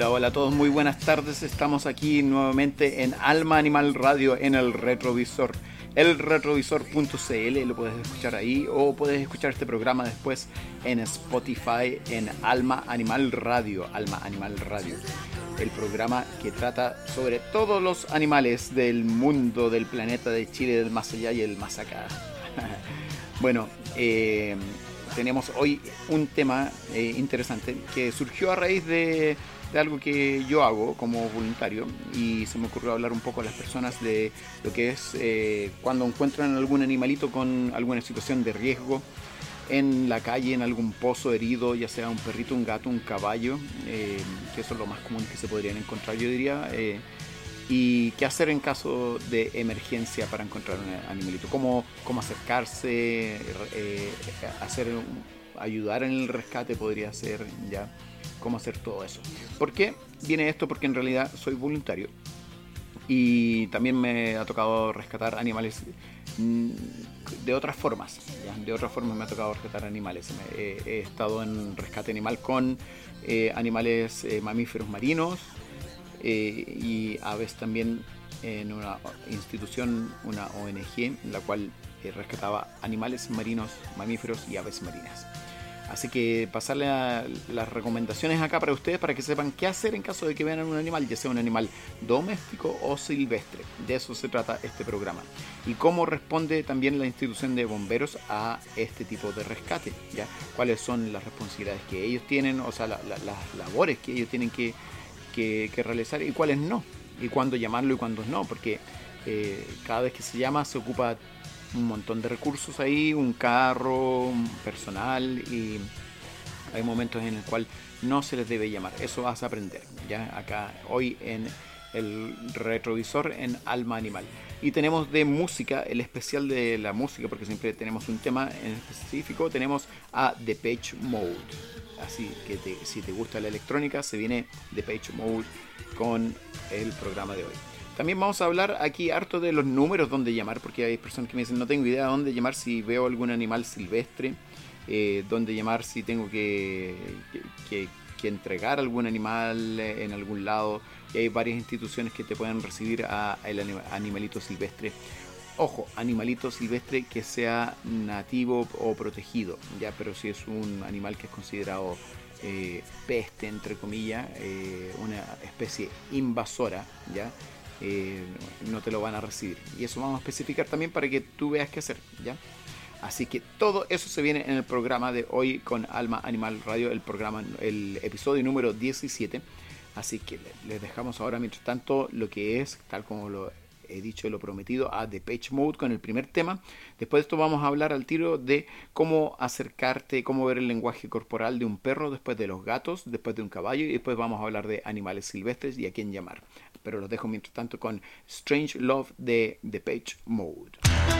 Hola, hola a todos, muy buenas tardes. Estamos aquí nuevamente en Alma Animal Radio en el retrovisor. El retrovisor.cl lo puedes escuchar ahí o puedes escuchar este programa después en Spotify en Alma Animal Radio. Alma Animal Radio. El programa que trata sobre todos los animales del mundo, del planeta, de Chile, del más allá y el más acá. bueno, eh, tenemos hoy un tema eh, interesante que surgió a raíz de de algo que yo hago como voluntario y se me ocurrió hablar un poco a las personas de lo que es eh, cuando encuentran algún animalito con alguna situación de riesgo en la calle, en algún pozo herido, ya sea un perrito, un gato, un caballo, eh, que eso es lo más común que se podrían encontrar, yo diría. Eh, y qué hacer en caso de emergencia para encontrar un animalito, cómo, cómo acercarse, hacer, ayudar en el rescate podría ser ya cómo hacer todo eso. ¿Por qué viene esto? Porque en realidad soy voluntario y también me ha tocado rescatar animales mm, de otras formas. De otras formas me ha tocado rescatar animales. He, estado en rescate animal con eh, animales eh, mamíferos marinos eh, y aves también en una institución, una ONG, en la cual rescataba animales marinos, mamíferos y aves marinas. Así que pasarle las recomendaciones acá para ustedes para que sepan qué hacer en caso de que vean un animal, ya sea un animal doméstico o silvestre. De eso se trata este programa. Y cómo responde también la institución de bomberos a este tipo de rescate. ¿ya? Cuáles son las responsabilidades que ellos tienen, o sea, las labores que ellos tienen que, realizar y cuáles no. Y cuándo llamarlo y cuándo no. Porque eh, cada vez que se llama se ocupa un montón de recursos ahí, un carro, personal y hay momentos en el cual no se les debe llamar. Eso vas a aprender ya acá hoy en el retrovisor en Alma Animal. Y tenemos de música, el especial de la música, porque siempre tenemos un tema en específico, tenemos a The Page Mode. Así que si te gusta la electrónica, se viene The Page Mode con el programa de hoy. También vamos a hablar aquí harto de los números donde llamar, porque hay personas que me dicen no tengo idea de dónde llamar si veo algún animal silvestre, eh, dónde llamar si tengo que, que, entregar algún animal en algún lado. Y hay varias instituciones que te pueden recibir a, el animalito silvestre. Ojo, animalito silvestre que sea nativo o protegido, ya, pero si es un animal que es considerado eh, peste, entre comillas, eh, una especie invasora, ya, eh, no te lo van a recibir. Y eso vamos a especificar también para que tú veas qué hacer, ¿ya? Así que todo eso se viene en el programa de hoy con Alma Animal Radio, el programa, el episodio número 17. Así que les dejamos ahora, mientras tanto, lo que es, tal como lo he dicho y lo prometido, a The Page Mode con el primer tema. Después de esto vamos a hablar al tiro de cómo acercarte, cómo ver el lenguaje corporal de un perro, después de los gatos, después de un caballo y después vamos a hablar de animales silvestres y a quién llamar pero los dejo mientras tanto con Strange Love de The Page Mode.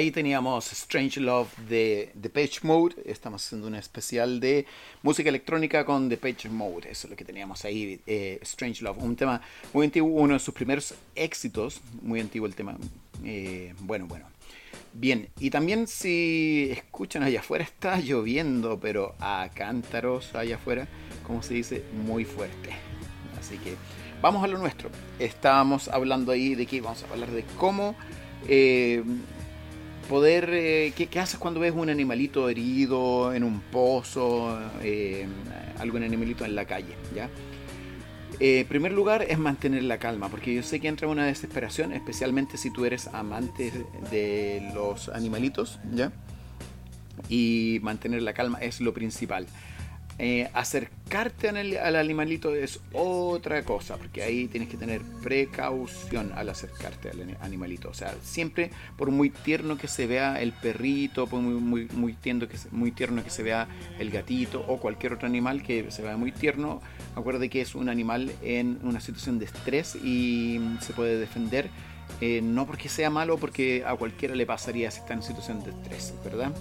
Ahí teníamos Strange Love de The Page Mode. Estamos haciendo un especial de música electrónica con The Page Mode. Eso es lo que teníamos ahí. eh, Strange Love. Un tema muy antiguo, uno de sus primeros éxitos. Muy antiguo el tema. Eh, bueno, bueno. Bien, y también si escuchan allá afuera, está lloviendo, pero a cántaros allá afuera, como se dice, muy fuerte. Así que vamos a lo nuestro. Estábamos hablando ahí de que vamos a hablar de cómo eh, poder... eh, ¿qué, haces cuando ves un animalito herido en un pozo, eh, algún animalito en la calle? ¿ya? Eh, en primer lugar es mantener la calma, porque yo sé que entra una desesperación, especialmente si tú eres amante de los animalitos, ¿ya? Y mantener la calma es lo principal. Eh, acercarte al, al animalito es otra cosa, porque ahí tienes que tener precaución al acercarte al ani- animalito. O sea, siempre por muy tierno que se vea el perrito, por muy, muy, tierno que se, muy tierno que se vea el gatito o cualquier otro animal que se vea muy tierno, acuerde que es un animal en una situación de estrés y se puede defender. eh, no porque sea malo, porque a cualquiera le pasaría si está en situación de estrés, ¿verdad?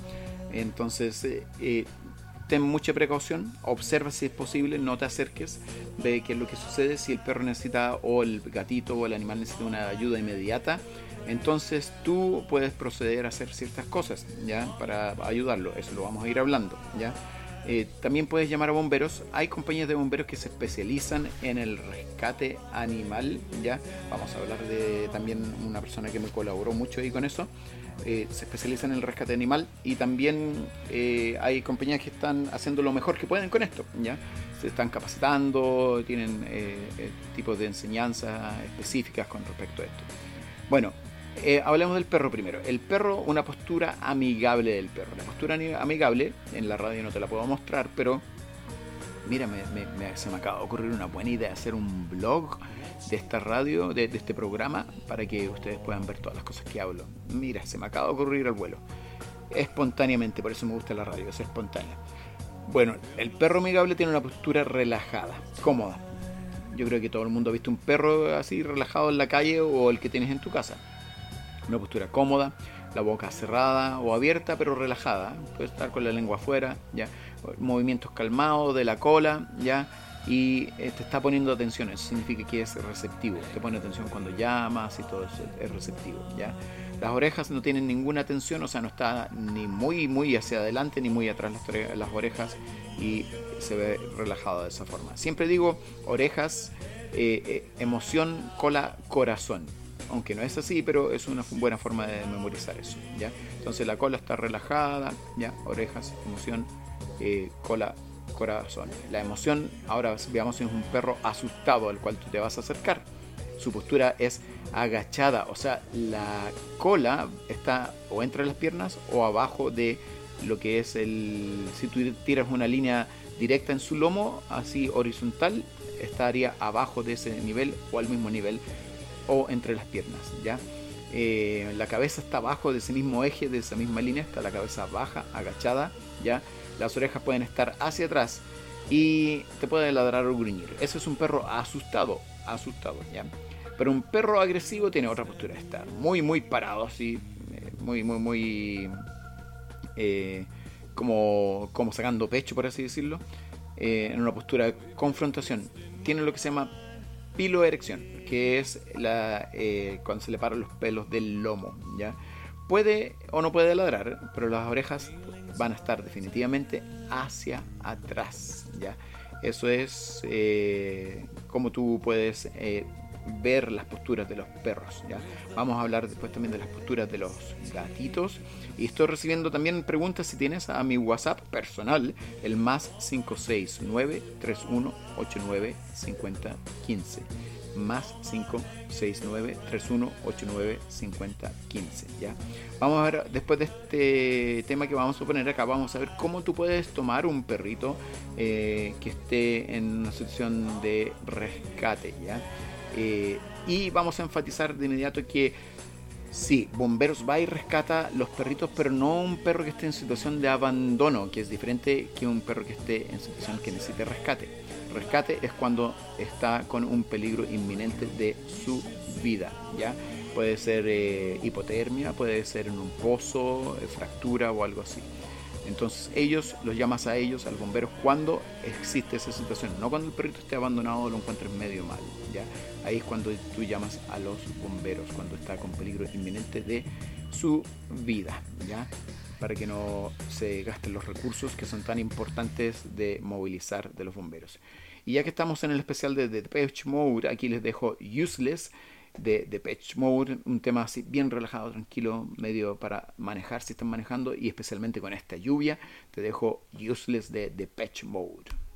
Entonces, eh, ten mucha precaución, observa si es posible, no te acerques, ve qué es lo que sucede, si el perro necesita o el gatito o el animal necesita una ayuda inmediata, entonces tú puedes proceder a hacer ciertas cosas, ¿ya? Para ayudarlo, eso lo vamos a ir hablando, ¿ya? Eh, también puedes llamar a bomberos. Hay compañías de bomberos que se especializan en el rescate animal. Ya vamos a hablar de también una persona que me colaboró mucho ahí con eso. Eh, se especializan en el rescate animal y también eh, hay compañías que están haciendo lo mejor que pueden con esto. Ya se están capacitando, tienen tipos de enseñanzas específicas con respecto a esto. Bueno, eh, hablemos del perro primero. El perro, una postura amigable del perro. La postura amigable, en la radio no te la puedo mostrar, pero mira, me- me- me- se me acaba de ocurrir una buena idea hacer un blog de esta radio, de, de este programa, para que ustedes puedan ver todas las cosas que hablo. Mira, se me acaba de ocurrir al vuelo. Espontáneamente, por eso me gusta la radio, es espontánea. Bueno, el perro amigable tiene una postura relajada, cómoda. Yo creo que todo el mundo ha visto un perro así relajado en la calle o el que tienes en tu casa una postura cómoda, la boca cerrada o abierta pero relajada, puede estar con la lengua afuera, ya, movimientos calmados de la cola, ya, y eh, te está poniendo atención, eso significa que es receptivo, te pone atención cuando llamas y todo es receptivo, ya. Las orejas no tienen ninguna tensión, o sea, no está ni muy muy hacia adelante ni muy atrás las orejas y se ve relajado de esa forma. Siempre digo orejas, eh, eh, emoción, cola, corazón aunque no es así, pero es una buena forma de memorizar eso, ¿ya? Entonces la cola está relajada, ¿ya? Orejas, emoción, eh, cola, corazón. La emoción, ahora veamos si es un perro asustado al cual tú te vas a acercar. Su postura es agachada, o sea, la cola está o entre las piernas o abajo de lo que es el... Si tú tiras una línea directa en su lomo, así horizontal, estaría abajo de ese nivel o al mismo nivel o entre las piernas, ¿ya? Eh, la cabeza está abajo de ese mismo eje, de esa misma línea, está la cabeza baja, agachada, ¿ya? Las orejas pueden estar hacia atrás y te puede ladrar o gruñir. Ese es un perro asustado, asustado, ¿ya? Pero un perro agresivo tiene otra postura, está muy, muy parado, así, eh, muy, muy, muy eh, como, como sacando pecho, por así decirlo, en una postura de confrontación. Tiene lo que se llama piloerección, que es la, eh, cuando se le paran los pelos del lomo, ¿ya? Puede o no puede ladrar, pero las orejas van a estar definitivamente hacia atrás, ¿ya? Eso es eh, como tú puedes eh, ver las posturas de los perros, ¿ya? Vamos a hablar después también de las posturas de los gatitos. Y estoy recibiendo también preguntas si tienes a mi WhatsApp personal, el más 569 3189 5015 más 569 3189 5015 ¿ya? Vamos a ver, después de este tema que vamos a poner acá, vamos a ver cómo tú puedes tomar un perrito eh, que esté en una situación de rescate, ¿ya? Eh, y vamos a enfatizar de inmediato que Sí, Bomberos va y rescata los perritos, pero no un perro que esté en situación de abandono, que es diferente que un perro que esté en situación que necesite rescate. Rescate es cuando está con un peligro inminente de su vida, ¿ya? Puede ser eh, hipotermia, puede ser en un pozo, eh, fractura o algo así. Entonces ellos, los llamas a ellos, a los bomberos, cuando existe esa situación, no cuando el perrito esté abandonado o lo encuentres medio mal, ¿ya? Ahí es cuando tú llamas a los bomberos, cuando está con peligro inminente de su vida, ¿ya? Para que no se gasten los recursos que son tan importantes de movilizar de los bomberos. Y ya que estamos en el especial de Depeche Mode, aquí les dejo Useless de Depeche Mode, un tema así bien relajado, tranquilo, medio para manejar si están manejando y especialmente con esta lluvia, te dejo Useless de Depeche Mode.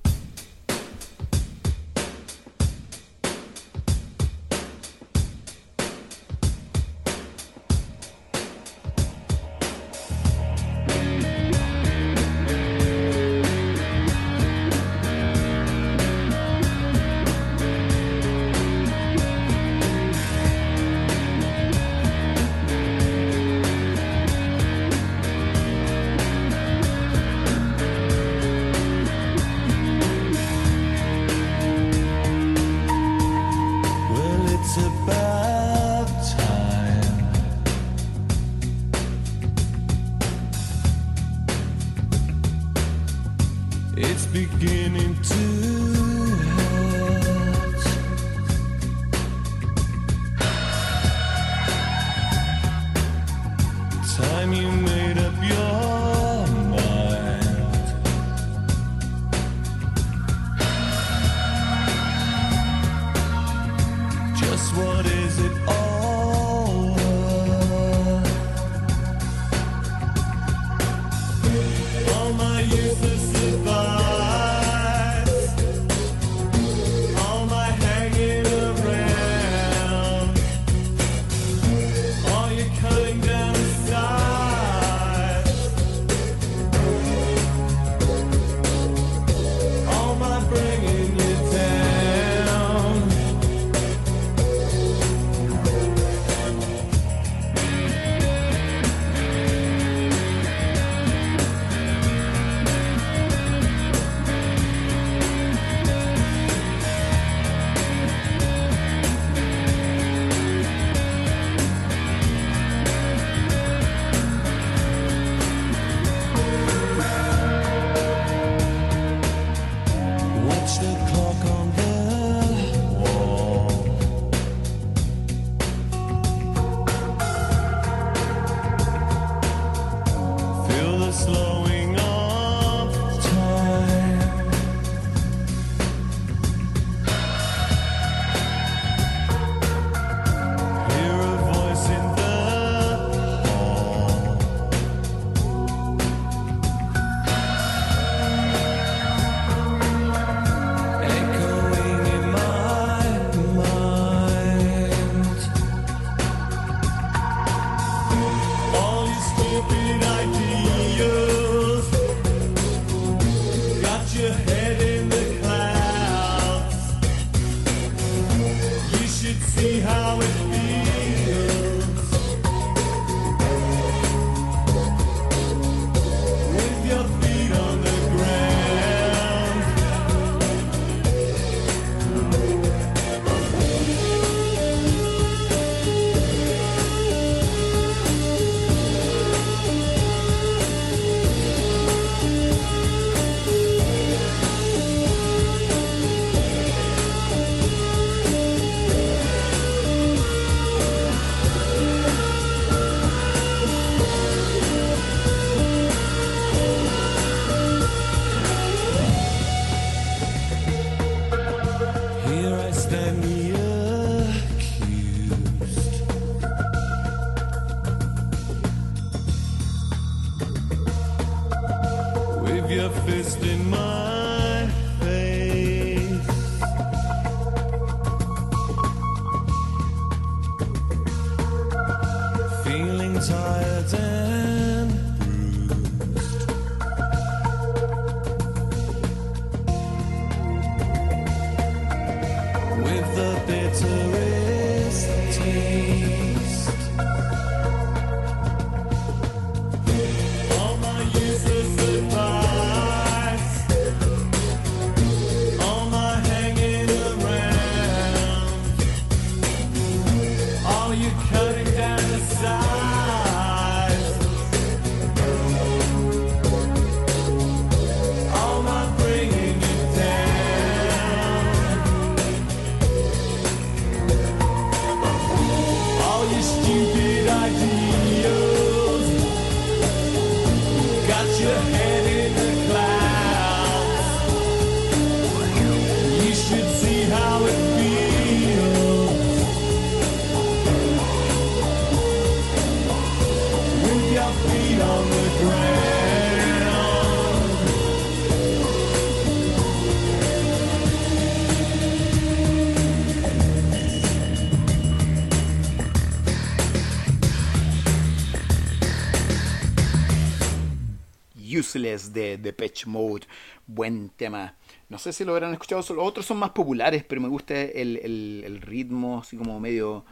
De Depeche Mode. Buen tema. No sé si lo habrán escuchado, los otros son más populares, pero me gusta el, el- el ritmo, así como medio.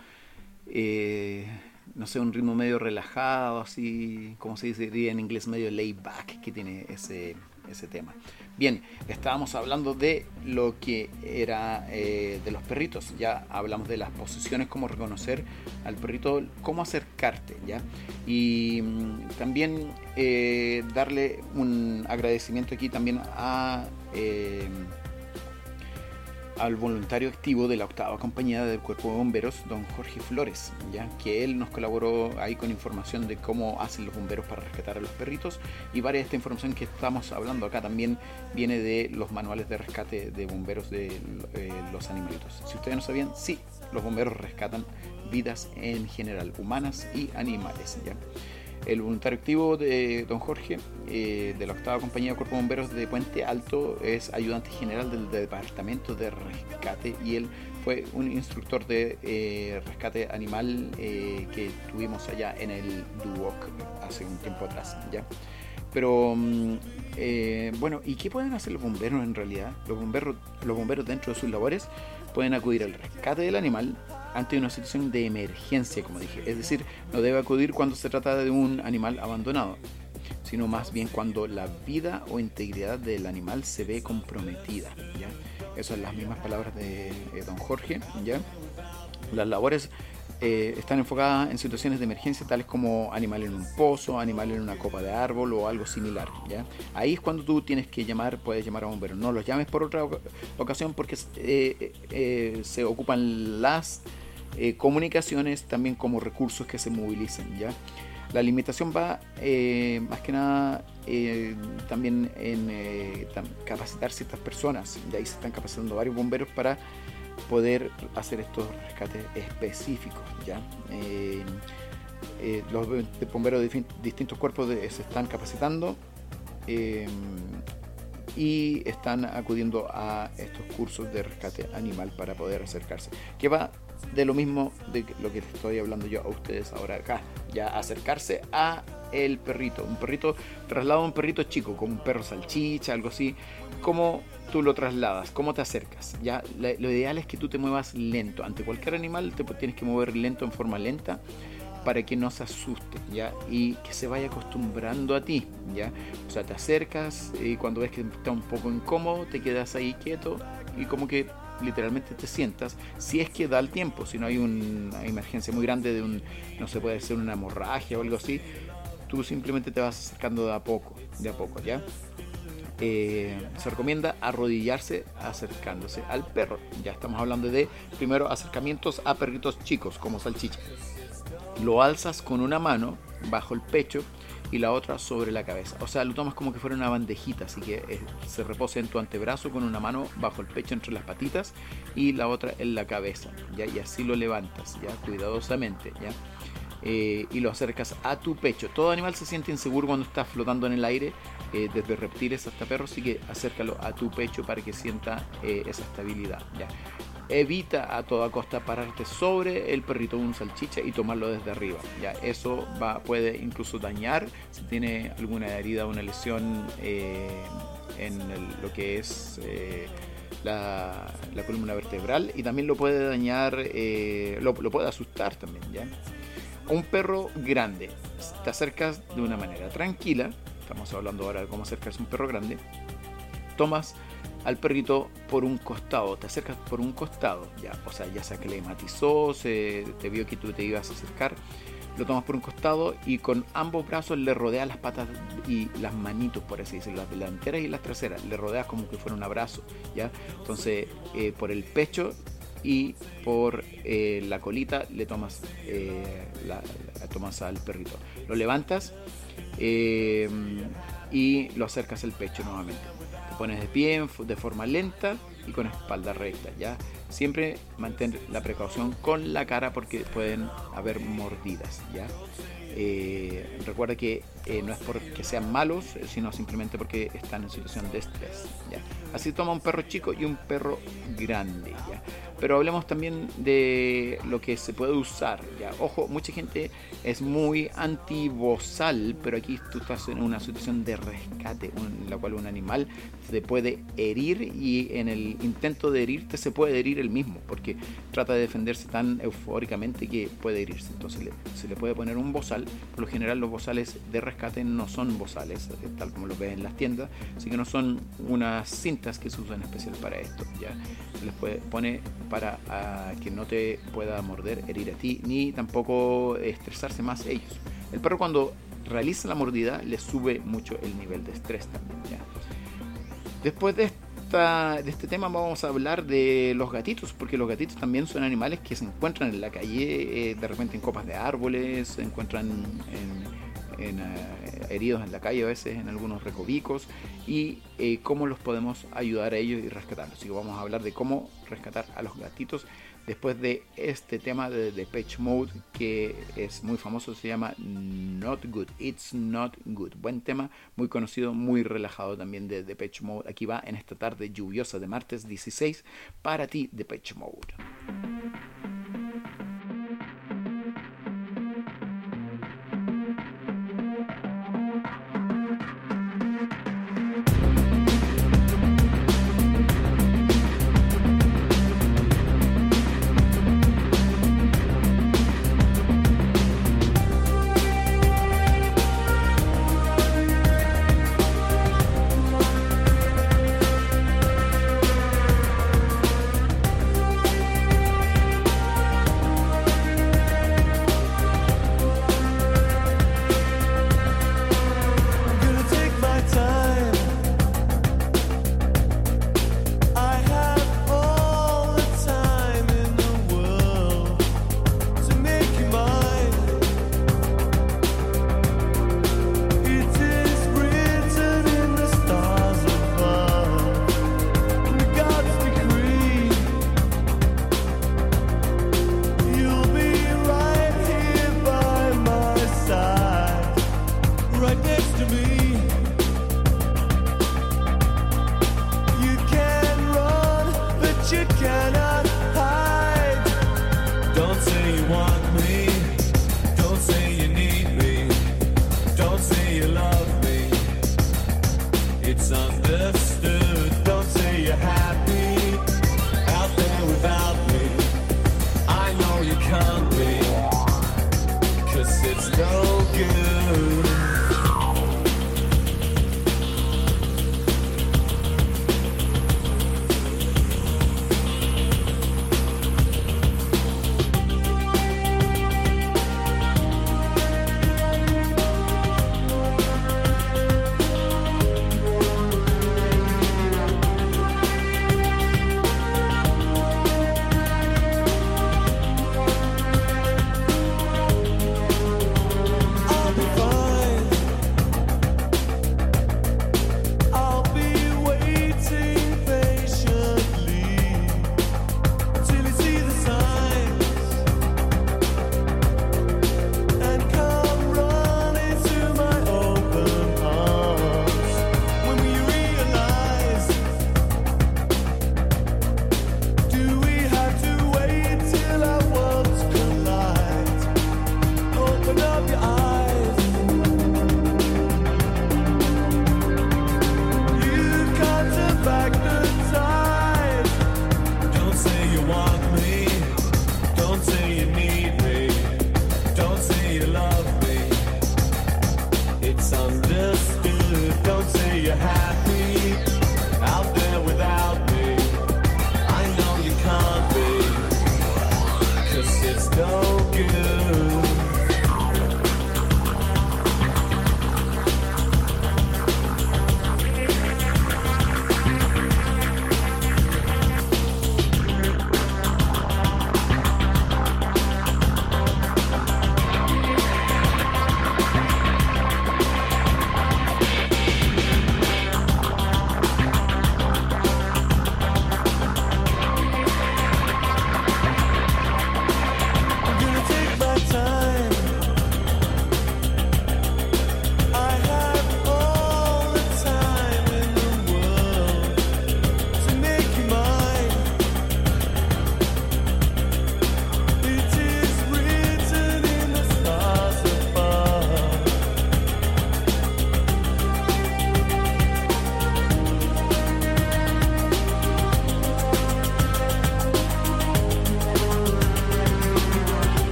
eh, no sé, un ritmo medio relajado, así, como se diría en inglés, medio laid back que tiene ese, ese tema. Bien, estábamos hablando de lo que era eh, de los perritos. Ya hablamos de las posiciones, cómo reconocer al perrito, cómo acercarte, ¿ya? Y mm, también eh, darle un agradecimiento aquí también a. eh, al voluntario activo de la octava compañía del Cuerpo de Bomberos, don Jorge Flores, ya que él nos colaboró ahí con información de cómo hacen los bomberos para rescatar a los perritos y varias de esta información que estamos hablando acá también viene de los manuales de rescate de bomberos de eh, los animalitos. Si ustedes no sabían, sí, los bomberos rescatan vidas en general, humanas y animales, ya. El voluntario activo de don Jorge, eh, de la octava compañía de Cuerpo Bomberos de Puente Alto, es ayudante general del Departamento de Rescate y él fue un instructor de eh, rescate animal eh, que tuvimos allá en el Duoc hace un tiempo atrás. ¿ya? Pero mm, eh, bueno, ¿y qué pueden hacer los bomberos en realidad? Los bomberos, los bomberos dentro de sus labores pueden acudir al rescate del animal ante una situación de emergencia, como dije. Es decir, no debe acudir cuando se trata de un animal abandonado, sino más bien cuando la vida o integridad del animal se ve comprometida. ¿ya? Esas son las mismas palabras de eh, don Jorge. ¿ya? Las labores eh, están enfocadas en situaciones de emergencia tales como animal en un pozo, animal en una copa de árbol o algo similar. ¿ya? Ahí es cuando tú tienes que llamar, puedes llamar a bomberos. No los llames por otra oca- ocasión porque eh, eh, se ocupan las eh, comunicaciones también como recursos que se movilicen. ¿ya? La limitación va eh, más que nada eh, también en eh, capacitar ciertas personas. De ahí se están capacitando varios bomberos para poder hacer estos rescates específicos. ¿ya? Eh, eh, los bomberos de distintos cuerpos de- se están capacitando y están acudiendo a estos cursos de rescate animal para poder acercarse. Que va de lo mismo de lo que estoy hablando yo a ustedes ahora acá. Ya acercarse a el perrito. Un perrito, traslado a un perrito chico, como un perro salchicha, algo así. ¿Cómo tú lo trasladas? ¿Cómo te acercas? Ya lo ideal es que tú te muevas lento. Ante cualquier animal te tienes que mover lento en forma lenta para que no se asuste, ¿ya? Y que se vaya acostumbrando a ti, ¿ya? O sea, te acercas y cuando ves que está un poco incómodo, te quedas ahí quieto y como que literalmente te sientas, si es que da el tiempo, si no hay una emergencia muy grande de un, no se puede ser una hemorragia o algo así, tú simplemente te vas acercando de a poco, de a poco, ¿ya? Eh, se recomienda arrodillarse acercándose al perro. Ya estamos hablando de primero acercamientos a perritos chicos como salchicha. Lo alzas con una mano bajo el pecho y la otra sobre la cabeza. O sea, lo tomas como que fuera una bandejita, así que eh, se reposa en tu antebrazo con una mano bajo el pecho entre las patitas y la otra en la cabeza, ¿ya? Y así lo levantas, ¿ya? Cuidadosamente, ¿ya? eh, y lo acercas a tu pecho. Todo animal se siente inseguro cuando está flotando en el aire, eh, desde reptiles hasta perros, así que acércalo a tu pecho para que sienta esa estabilidad. ¿ya? Evita a toda costa pararte sobre el perrito de un salchicha y tomarlo desde arriba. Ya eso va, puede incluso dañar si tiene alguna herida o una lesión eh, en lo que es eh, la, la columna vertebral y también lo puede dañar, eh, lo, lo puede asustar también. ¿ya? Un perro grande, te acercas de una manera tranquila, estamos hablando ahora de cómo acercarse a un perro grande, tomas al perrito por un costado, te acercas por un costado, ya, o sea, ya se aclimatizó, se te vio que tú te ibas a acercar, lo tomas por un costado y con ambos brazos le rodeas las patas y las manitos, por así decirlo, las delanteras y las traseras, le rodeas como que fuera un abrazo, ya, entonces eh, por el pecho y por eh, la colita le tomas, eh, tomas al perrito, lo levantas y lo acercas al pecho nuevamente. Pones de pie de forma lenta y con espalda recta, ¿ya? Siempre mantén la precaución con la cara porque pueden haber mordidas, ¿ya? Eh, recuerda que eh, no es porque sean malos, eh, sino simplemente porque están en situación de estrés, ¿ya? Así toma un perro chico y un perro grande. Pero hablemos también de lo que se puede usar, ¿ya? Ojo, mucha gente es muy antibozal, pero aquí tú estás en una situación de rescate, en la cual un animal se puede herir y en el intento de herirte se puede herir el mismo, porque trata de defenderse tan eufóricamente que puede herirse. Entonces se le puede poner un bozal. Por lo general los bozales de rescate no son bozales, eh, tal como los ves en las tiendas, así que no son unas cintas que se usan especial para esto. ¿ya? Les puede, pone para que no te pueda morder, herir a ti, ni tampoco estresarse más ellos. El perro cuando realiza la mordida le sube mucho el nivel de estrés también. ¿ya? Después de, esta, de este tema vamos a hablar de los gatitos, porque los gatitos también son animales que se encuentran en la calle, eh, de repente en copas de árboles, se encuentran en, en, eh, heridos en la calle a veces, en algunos recovicos, y eh, cómo los podemos ayudar a ellos y rescatarlos. Así que vamos a hablar de cómo rescatar a los gatitos después de este tema de Depeche Mode que es muy famoso, se llama Not Good, It's Not Good. Buen tema, muy conocido, muy relajado también de Depeche Mode. Aquí va en esta tarde lluviosa de martes 16 para ti Depeche Mode.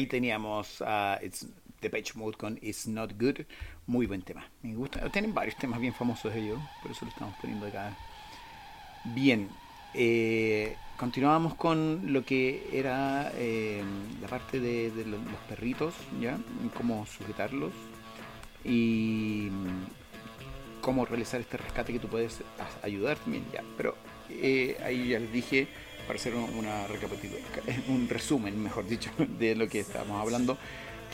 Ahí teníamos a It's Depeche Mode con It's Not Good. Muy buen tema. Me gusta. Tienen varios temas bien famosos ellos. Por eso lo estamos poniendo acá. Bien. eh, continuamos con lo que era eh, la parte de, de lo- los perritos, ¿ya? Cómo sujetarlos. Y mm, cómo realizar este rescate que tú puedes ayudar también, ¿ya? Pero eh, ahí ya les dije para hacer un- una un resumen, mejor dicho, de lo que estábamos hablando,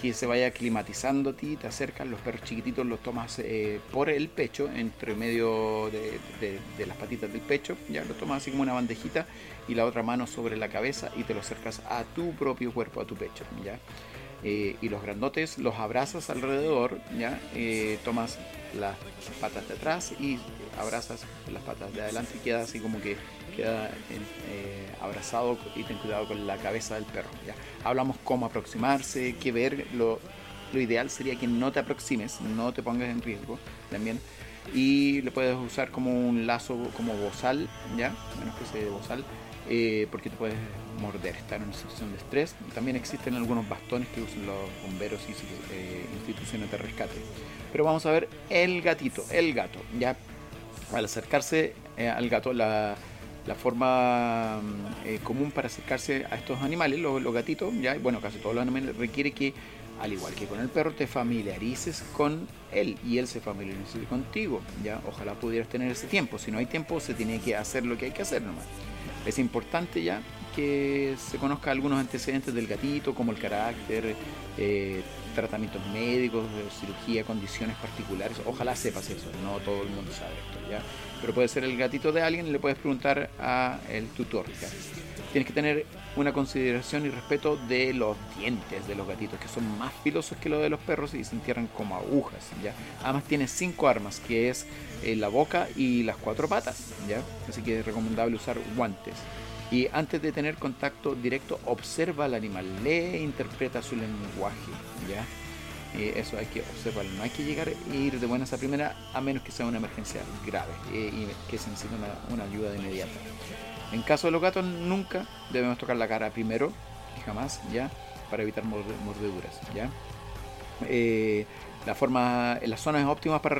que se vaya climatizando a ti, te acercas, los perros chiquititos los tomas eh, por el pecho, entre medio de, de- de las patitas del pecho, ya los tomas así como una bandejita y la otra mano sobre la cabeza y te lo acercas a tu propio cuerpo, a tu pecho, ya. Eh, y los grandotes los abrazas alrededor, ya, Eh, tomas las patas de atrás y abrazas las patas de adelante y queda así como que queda eh, abrazado y ten cuidado con la cabeza del perro. ¿ya? Hablamos cómo aproximarse, qué ver. Lo, lo ideal sería que no te aproximes, no te pongas en riesgo también. Y le puedes usar como un lazo, como bozal, ¿ya? Una especie de bozal, eh, porque te puedes morder, estar en una situación de estrés. También existen algunos bastones que usan los bomberos y eh, instituciones de rescate. Pero vamos a ver el gatito, el gato, ¿ya? al acercarse eh, al gato, la, la forma mm, eh, común para acercarse a estos animales, los, gatitos, ya, bueno, casi todos los animales, requiere que, al igual que con el perro, te familiarices con él y él se familiarice contigo. Ya, ojalá pudieras tener ese tiempo. Si no hay tiempo, se tiene que hacer lo que hay que hacer nomás. Es importante ya que se conozca algunos antecedentes del gatito, como el carácter, eh, tratamientos médicos, de cirugía, condiciones particulares. Ojalá sepas eso, no todo el mundo sabe esto, ¿ya? Pero puede ser el gatito de alguien y le puedes preguntar a el tutor, ¿ya? Tienes que tener una consideración y respeto de los dientes de los gatitos, que son más filosos que los de los perros y se entierran como agujas, ¿ya? Además tiene cinco armas, que es eh, la boca y las cuatro patas, ¿ya? Así que es recomendable usar guantes. Y antes de tener contacto directo, observa al animal, lee e interpreta su lenguaje, ¿ya? Eso hay que observarlo, no hay que llegar e ir de buenas a primera a menos que sea una emergencia grave eh, y que se necesite una, ayuda de inmediata. En caso de los gatos, nunca debemos tocar la cara primero y jamás, ¿ya? Para evitar morde- mordeduras, ¿ya? Eh, la forma, las zonas óptimas para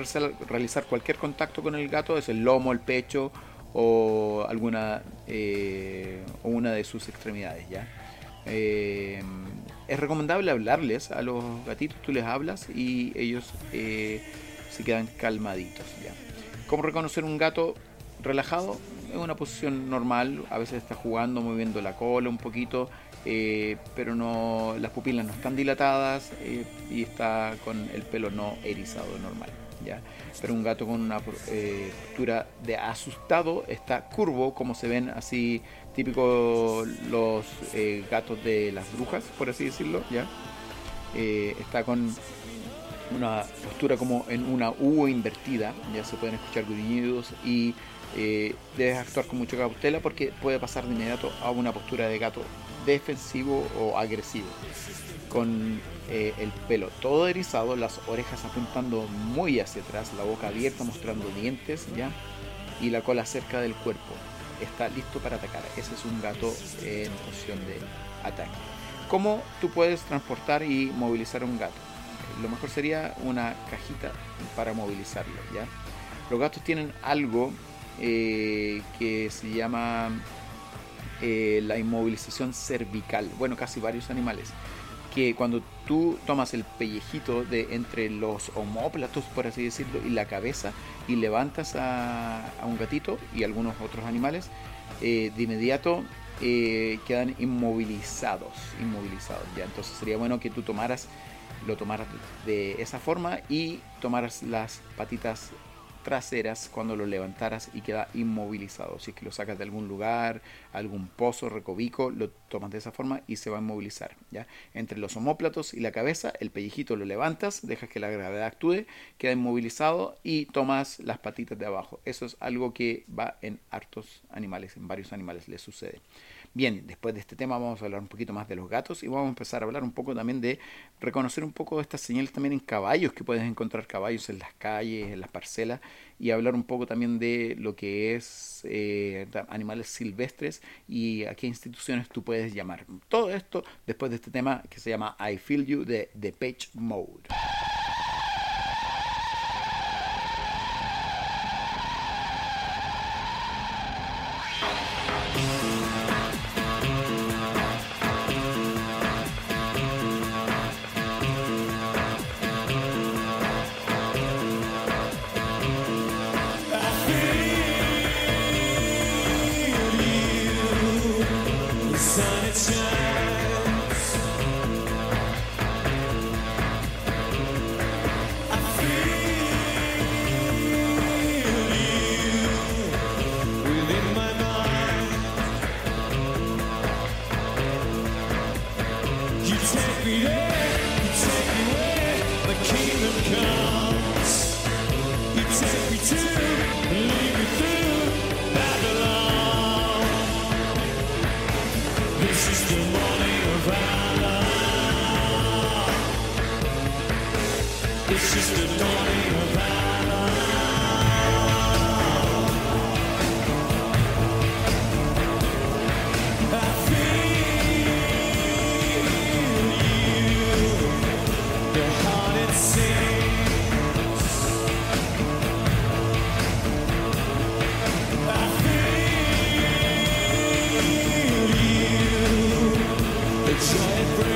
realizar, cualquier contacto con el gato es el lomo, el pecho o alguna eh, una de sus extremidades, ¿ya? Es recomendable hablarles a los gatitos, tú les hablas y ellos eh, se quedan calmaditos. ¿ya? ¿Cómo reconocer un gato relajado? Es una posición normal, a veces está jugando, moviendo la cola un poquito, eh, pero no las pupilas no están dilatadas eh, y está con el pelo no erizado normal. ¿ya? Pero un gato con una eh, postura de asustado está curvo, como se ven así típico los eh, gatos de las brujas, por así decirlo. ¿ya? Eh, está con una postura como en una U invertida, ya se pueden escuchar gruñidos y eh, debes actuar con mucha cautela porque puede pasar de inmediato a una postura de gato defensivo o agresivo, con el pelo todo erizado, las orejas apuntando muy hacia atrás, la boca abierta mostrando dientes, ya, y la cola cerca del cuerpo. Está listo para atacar. Ese es un gato en posición de ataque. ¿Cómo tú puedes transportar y movilizar un gato? Lo mejor sería una cajita para movilizarlo, ¿ya? Los gatos tienen algo eh, que se llama eh, la inmovilización cervical. Bueno, casi varios animales. Que cuando tú tomas el pellejito de entre los homóplatos, por así decirlo, y la cabeza, y levantas a, un gatito y algunos otros animales, eh, de inmediato eh, quedan inmovilizados. Inmovilizados, ¿ya? Entonces sería bueno que tú tomaras, lo tomaras de esa forma y tomaras las patitas traseras cuando lo levantaras y queda inmovilizado. Si es que lo sacas de algún lugar, algún pozo, recobico, lo tomas de esa forma y se va a inmovilizar. ¿ya? Entre los homóplatos y la cabeza, el pellejito lo levantas, dejas que la gravedad actúe, queda inmovilizado y tomas las patitas de abajo. Eso es algo que va en hartos animales, en varios animales les sucede. Bien, después de este tema vamos a hablar un poquito más de los gatos y vamos a empezar a hablar un poco también de reconocer un poco estas señales también en caballos, que puedes encontrar caballos en las calles, en las parcelas, y hablar un poco también de lo que es eh, animales silvestres y a qué instituciones tú puedes llamar. Todo esto después de este tema que se llama I Feel You de The Page Mode. The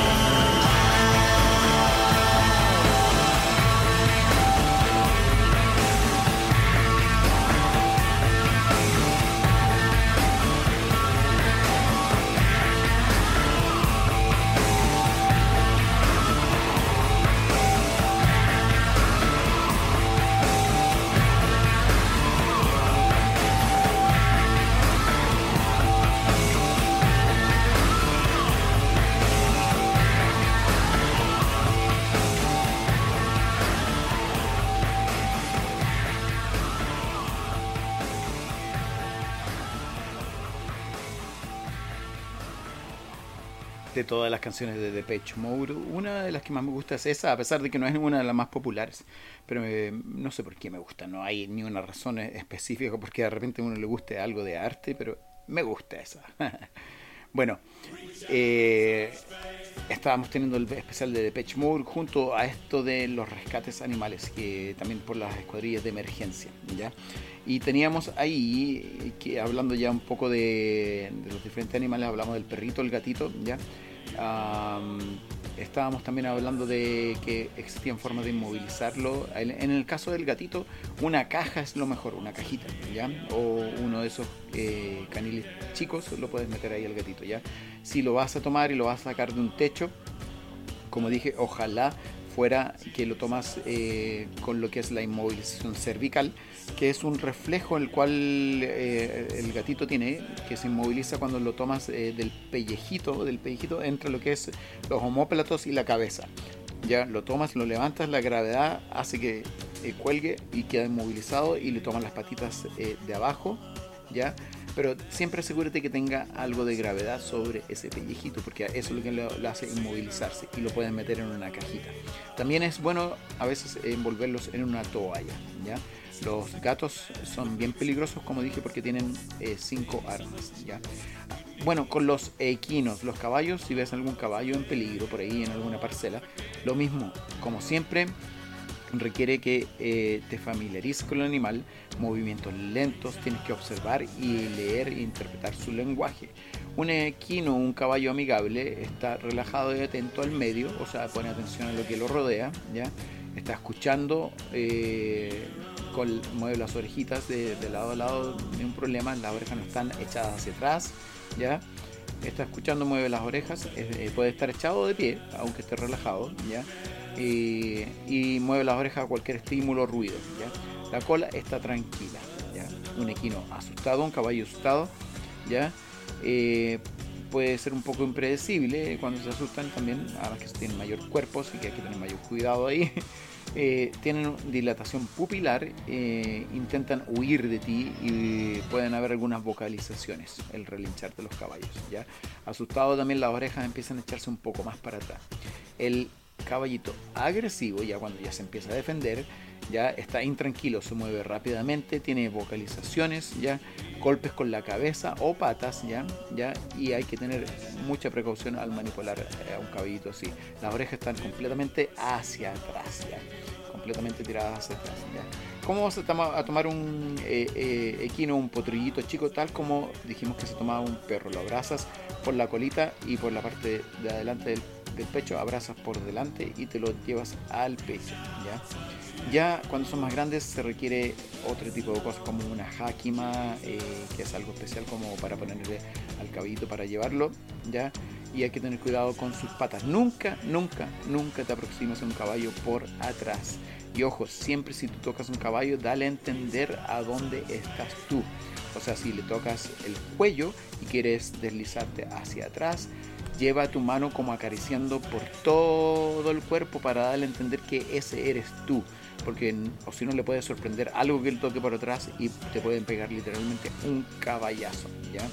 canciones de Depeche Mode, una de las que más me gusta es esa, a pesar de que no es una de las más populares. Pero eh, no sé por qué me gusta, no hay ni una razón específica porque de repente a uno le guste algo de arte, pero me gusta esa. bueno, eh, estábamos teniendo el especial de Depeche Mode junto a esto de los rescates animales, que también por las escuadrillas de emergencia, ¿ya? Y teníamos ahí, que hablando ya un poco de, de los diferentes animales, hablamos del perrito, el gatito, ¿ya? Am, estábamos también hablando de que existían formas de inmovilizarlo. En en el caso del gatito, una caja es lo mejor, una cajita, ¿ya? O uno de esos eh, caniles chicos, lo puedes meter ahí al gatito, ¿ya? Si lo vas a tomar y lo vas a sacar de un techo, como dije, ojalá fuera que lo tomas eh, con lo que es la inmovilización cervical, que es un reflejo el cual eh, el gatito tiene, que se inmoviliza cuando lo tomas eh, del pellejito, del pellejito entre lo que es los homóplatos y la cabeza. Ya lo tomas, lo levantas, la gravedad hace que eh, cuelgue y queda inmovilizado y le toman las patitas eh, de abajo, ya. Pero siempre asegúrate que tenga algo de gravedad sobre ese pellejito, porque eso es lo que lo, hace inmovilizarse y lo puedes meter en una cajita. También es bueno a veces envolverlos en una toalla, ¿ya? Los gatos son bien peligrosos, como dije, porque tienen eh, cinco armas, ¿ya? Bueno, con los equinos, los caballos, si ves algún caballo en peligro por ahí en alguna parcela, lo mismo, como siempre, requiere que eh, te familiarices con el animal, movimientos lentos, tienes que observar y leer e interpretar su lenguaje. Un equino, un caballo amigable, está relajado y atento al medio, o sea, pone atención a lo que lo rodea, ¿ya? Está escuchando, eh, mueve las orejitas de, lado a lado, ni un problema, las orejas no están echadas hacia atrás, ¿ya? Está escuchando, mueve las orejas, eh, puede estar echado de pie, aunque esté relajado, ¿ya? Y, y mueve las orejas a cualquier estímulo o ruido. La cola está tranquila. Un equino asustado, un caballo asustado, ¿ya? Eh, puede ser un poco impredecible cuando se asustan también, además que tienen mayor cuerpo, así que hay que tener mayor cuidado ahí. Eh, tienen dilatación pupilar, eh, intentan huir de ti y pueden haber algunas vocalizaciones, el relinchar de los caballos. ¿ya? Asustado también las orejas empiezan a echarse un poco más para atrás. El caballito agresivo, ya cuando ya se empieza a defender, ya está intranquilo, se mueve rápidamente, tiene vocalizaciones, ya golpes con la cabeza o patas, ya, ya, y hay que tener mucha precaución al manipular eh, a un caballito así. Las orejas están completamente hacia atrás, ya, completamente tiradas hacia atrás, ya. ¿Cómo a, toma- a tomar un eh, eh, equino, un potrullito chico, tal como dijimos que se tomaba un perro? Lo abrazas por la colita y por la parte de adelante del, del pecho, abrazas por delante y te lo llevas al pecho, ¿ya? Ya cuando son más grandes se requiere otro tipo de cosas como una hákima, eh, que es algo especial como para ponerle al caballito para llevarlo, ¿ya? Y hay que tener cuidado con sus patas. Nunca, nunca, nunca te aproximes a un caballo por atrás. Y ojo, siempre si tú tocas un caballo, dale a entender a dónde estás tú. O sea, si le tocas el cuello y quieres deslizarte hacia atrás, lleva tu mano como acariciando por todo el cuerpo para darle a entender que ese eres tú. Porque o si no le puede sorprender algo que él toque por atrás y te pueden pegar literalmente un caballazo, ¿ya?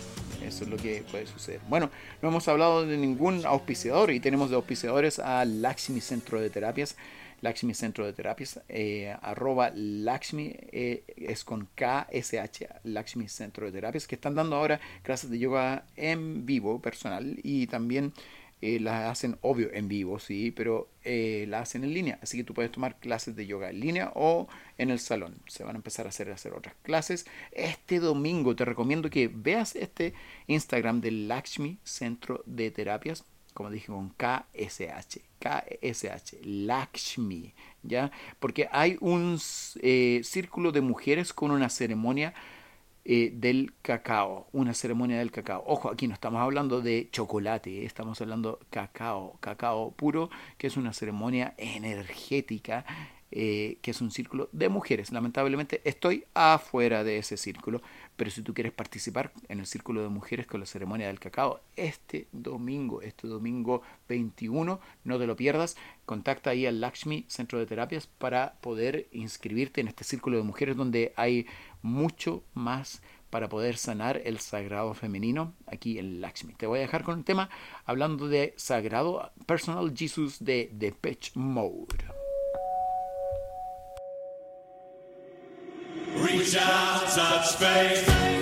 Eso es lo que puede suceder. Bueno, no hemos hablado de ningún auspiciador y tenemos de auspiciadores a Laxmi Centro de Terapias Lakshmi Centro de Terapias, eh, arroba Lakshmi eh, es con KSH, Lakshmi Centro de Terapias, que están dando ahora clases de yoga en vivo, personal, y también eh, las hacen, obvio, en vivo, sí, pero las hacen en línea. Así que tú puedes tomar clases de yoga en línea o en el salón. Se van a empezar a hacer, a hacer otras clases. Este domingo te recomiendo que veas este Instagram del Lakshmi Centro de Terapias, como dije, con KSH. KSH, Lakshmi, ¿ya? Porque hay un eh, círculo de mujeres con una ceremonia eh, del cacao, una ceremonia del cacao. Ojo, aquí no estamos hablando de chocolate, estamos hablando cacao, cacao puro, que es una ceremonia energética, eh, que es un círculo de mujeres. Lamentablemente estoy afuera de ese círculo, pero si tú quieres participar en el círculo de mujeres con la ceremonia del cacao, este domingo, este domingo 21, no te lo pierdas, contacta ahí al Lakshmi Centro de Terapias para poder inscribirte en este círculo de mujeres donde hay mucho más para poder sanar el sagrado femenino aquí en Lakshmi. Te voy a dejar con un tema hablando de sagrado Personal Jesus de Depeche Mode. shouts of space.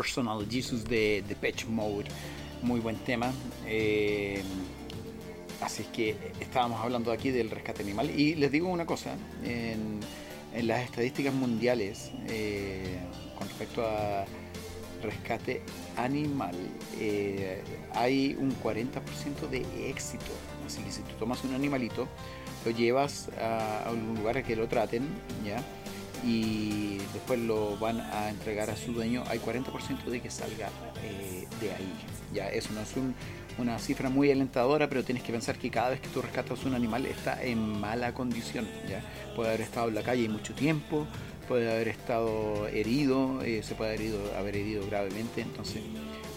Personal Jesus, de Depeche Mode. muy buen tema. Eh, así es que estábamos hablando aquí del rescate animal. Y les digo una cosa, en, en las estadísticas mundiales eh, con respecto a rescate animal, eh, hay un 40% de éxito. Así que si tú tomas un animalito, lo llevas a, a un lugar a que lo traten, ¿ya? Y después lo van a entregar a su dueño, hay 40% de que salga eh, de ahí. Ya, eso no es un- una cifra muy alentadora, pero tienes que pensar que cada vez que tú rescatas un animal está en mala condición. ¿ya? Puede haber estado en la calle mucho tiempo, puede haber estado herido, eh, se puede haber herido, haber herido gravemente, entonces.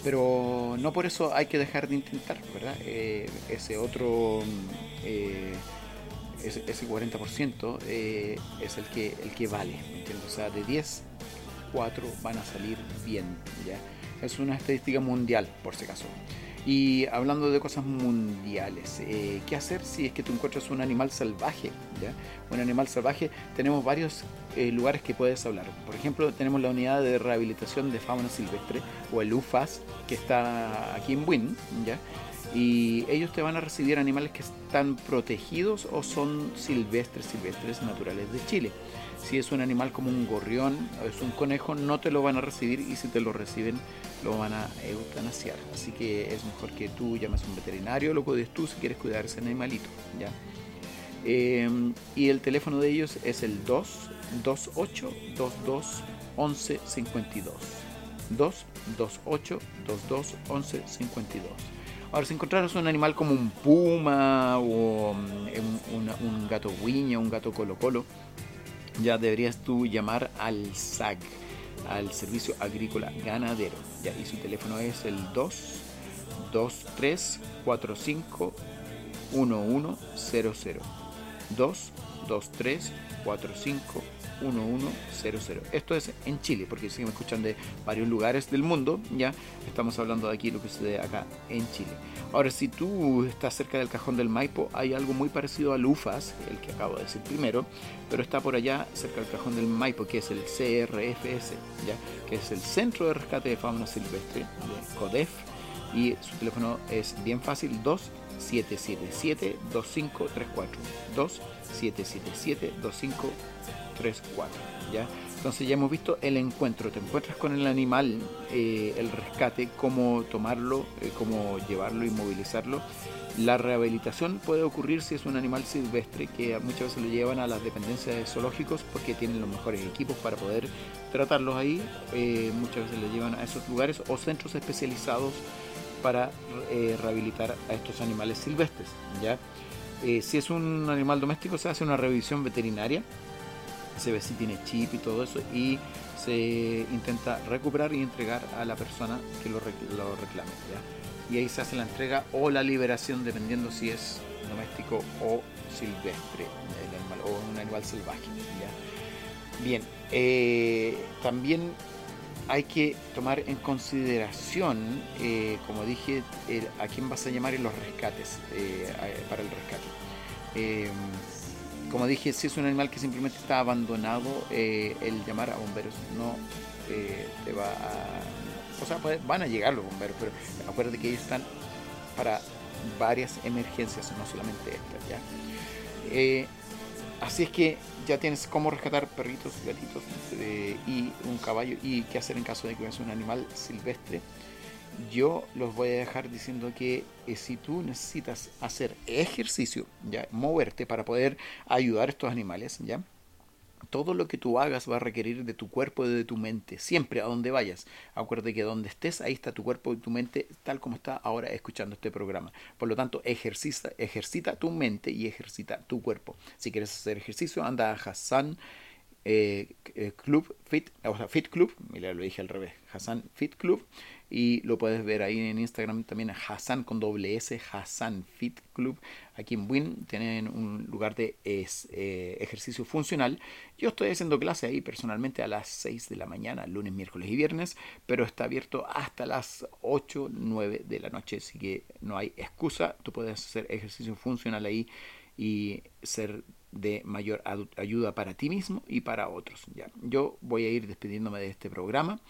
Pero no por eso hay que dejar de intentar, ¿verdad? Eh, ese otro. eh, ese, ese 40% eh, es el que, el que vale. O sea, de 10, 4 van a salir bien, ¿ya? Es una estadística mundial, por si acaso. Y hablando de cosas mundiales, eh, ¿qué hacer si es que tú encuentras un animal salvaje? ¿ya? Un animal salvaje, tenemos varios eh, lugares que puedes hablar. Por ejemplo, tenemos la unidad de rehabilitación de fauna silvestre, o el UFAS, que está aquí en Wynn, ¿ya? Y ellos te van a recibir animales que están protegidos o son silvestres, silvestres naturales de Chile. Si es un animal como un gorrión o es un conejo, no te lo van a recibir y si te lo reciben, lo van a eutanasiar. Así que es mejor que tú llames a un veterinario, lo cuides tú si quieres cuidar ese animalito. ¿ya? Eh, y el teléfono de ellos es el 228 22 11 52. 228 22 11 52. Ahora, si encontraras un animal como un puma o mm, un, una- un gato guiña, un gato colo colo, ya deberías tú llamar al SAG, al Servicio Agrícola Ganadero. Ya, y su teléfono es el 2 23 45 1100. 2 23 45 1100. Esto es en Chile, porque si me escuchan de varios lugares del mundo, ya estamos hablando de aquí lo que sucede acá en Chile. Ahora, si tú estás cerca del cajón del Maipo, hay algo muy parecido al UFAS, el que acabo de decir primero, pero está por allá cerca del cajón del Maipo, que es el CRFS, ¿ya? que es el Centro de Rescate de Fauna Silvestre de CODEF, y su teléfono es bien fácil, 2777-2534. 2777-2534. ¿Ya? Entonces ya hemos visto el encuentro, te encuentras con el animal, eh, el rescate, cómo tomarlo, eh, cómo llevarlo y movilizarlo. La rehabilitación puede ocurrir si es un animal silvestre que muchas veces lo llevan a las dependencias de zoológicos porque tienen los mejores equipos para poder tratarlos ahí. Eh, muchas veces lo llevan a esos lugares o centros especializados para eh, rehabilitar a estos animales silvestres. ¿ya? Eh, si es un animal doméstico se hace una revisión veterinaria, se ve si tiene chip y todo eso y se intenta recuperar y entregar a la persona que lo, lo reclame. ¿ya? Y ahí se hace la entrega o la liberación dependiendo si es doméstico o silvestre el animal, o un animal salvaje. ¿ya? Bien, eh, también hay que tomar en consideración, eh, como dije, a quién vas a llamar en los rescates, eh, para el rescate. Como dije, si es un animal que simplemente está abandonado, eh, el llamar a bomberos no eh, te va a... O sea, van a llegar los bomberos, pero acuérdate que ellos están para varias emergencias, no solamente estas, ¿ya? Eh, así es que ya tienes cómo rescatar perritos, gatitos y un caballo y qué hacer en caso de que veas un animal silvestre. Yo los voy a dejar diciendo que eh, si tú necesitas hacer ejercicio, ya moverte para poder ayudar a estos animales, ya todo lo que tú hagas va a requerir de tu cuerpo y de tu mente, siempre a donde vayas. Acuérdate que donde estés, ahí está tu cuerpo y tu mente, tal como está ahora escuchando este programa. Por lo tanto, ejercita, ejercita tu mente y ejercita tu cuerpo. Si quieres hacer ejercicio, anda a Hassan eh, eh, Club Fit, o sea, Fit Club, mira, lo dije al revés, Hassan Fit Club, y lo puedes ver ahí en Instagram también, Hassan con doble S, Hassan Fit Club, aquí en Win, tienen un lugar de eh, ejercicio funcional. Yo estoy haciendo clase ahí personalmente a las 6 de la mañana, lunes, miércoles y viernes, pero está abierto hasta las 8, 9 de la noche, así que no hay excusa, tú puedes hacer ejercicio funcional ahí y ser de mayor ayuda para ti mismo y para otros. ¿ya? Yo voy a ir despidiéndome de este programa.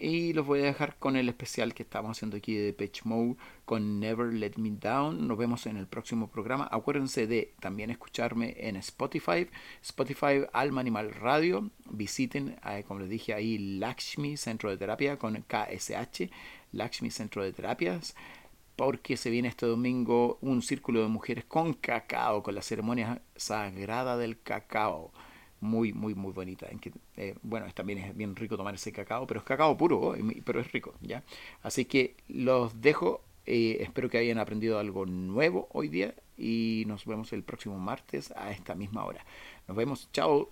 Y los voy a dejar con el especial que estamos haciendo aquí de Pitch Mode con Never Let Me Down. Nos vemos en el próximo programa. Acuérdense de también escucharme en Spotify, Spotify Alma Animal Radio. Visiten, eh, como les dije ahí, Lakshmi Centro de Terapia con KSH, Lakshmi Centro de Terapias porque se viene este domingo un círculo de mujeres con cacao, con la ceremonia sagrada del cacao. Muy, muy, muy bonita. En que, eh, bueno, también es bien rico tomar ese cacao, pero es cacao puro, pero es rico, ¿ya? Así que los dejo. eh, espero que hayan aprendido algo nuevo hoy día y nos vemos el próximo martes a esta misma hora. Nos vemos. Chao.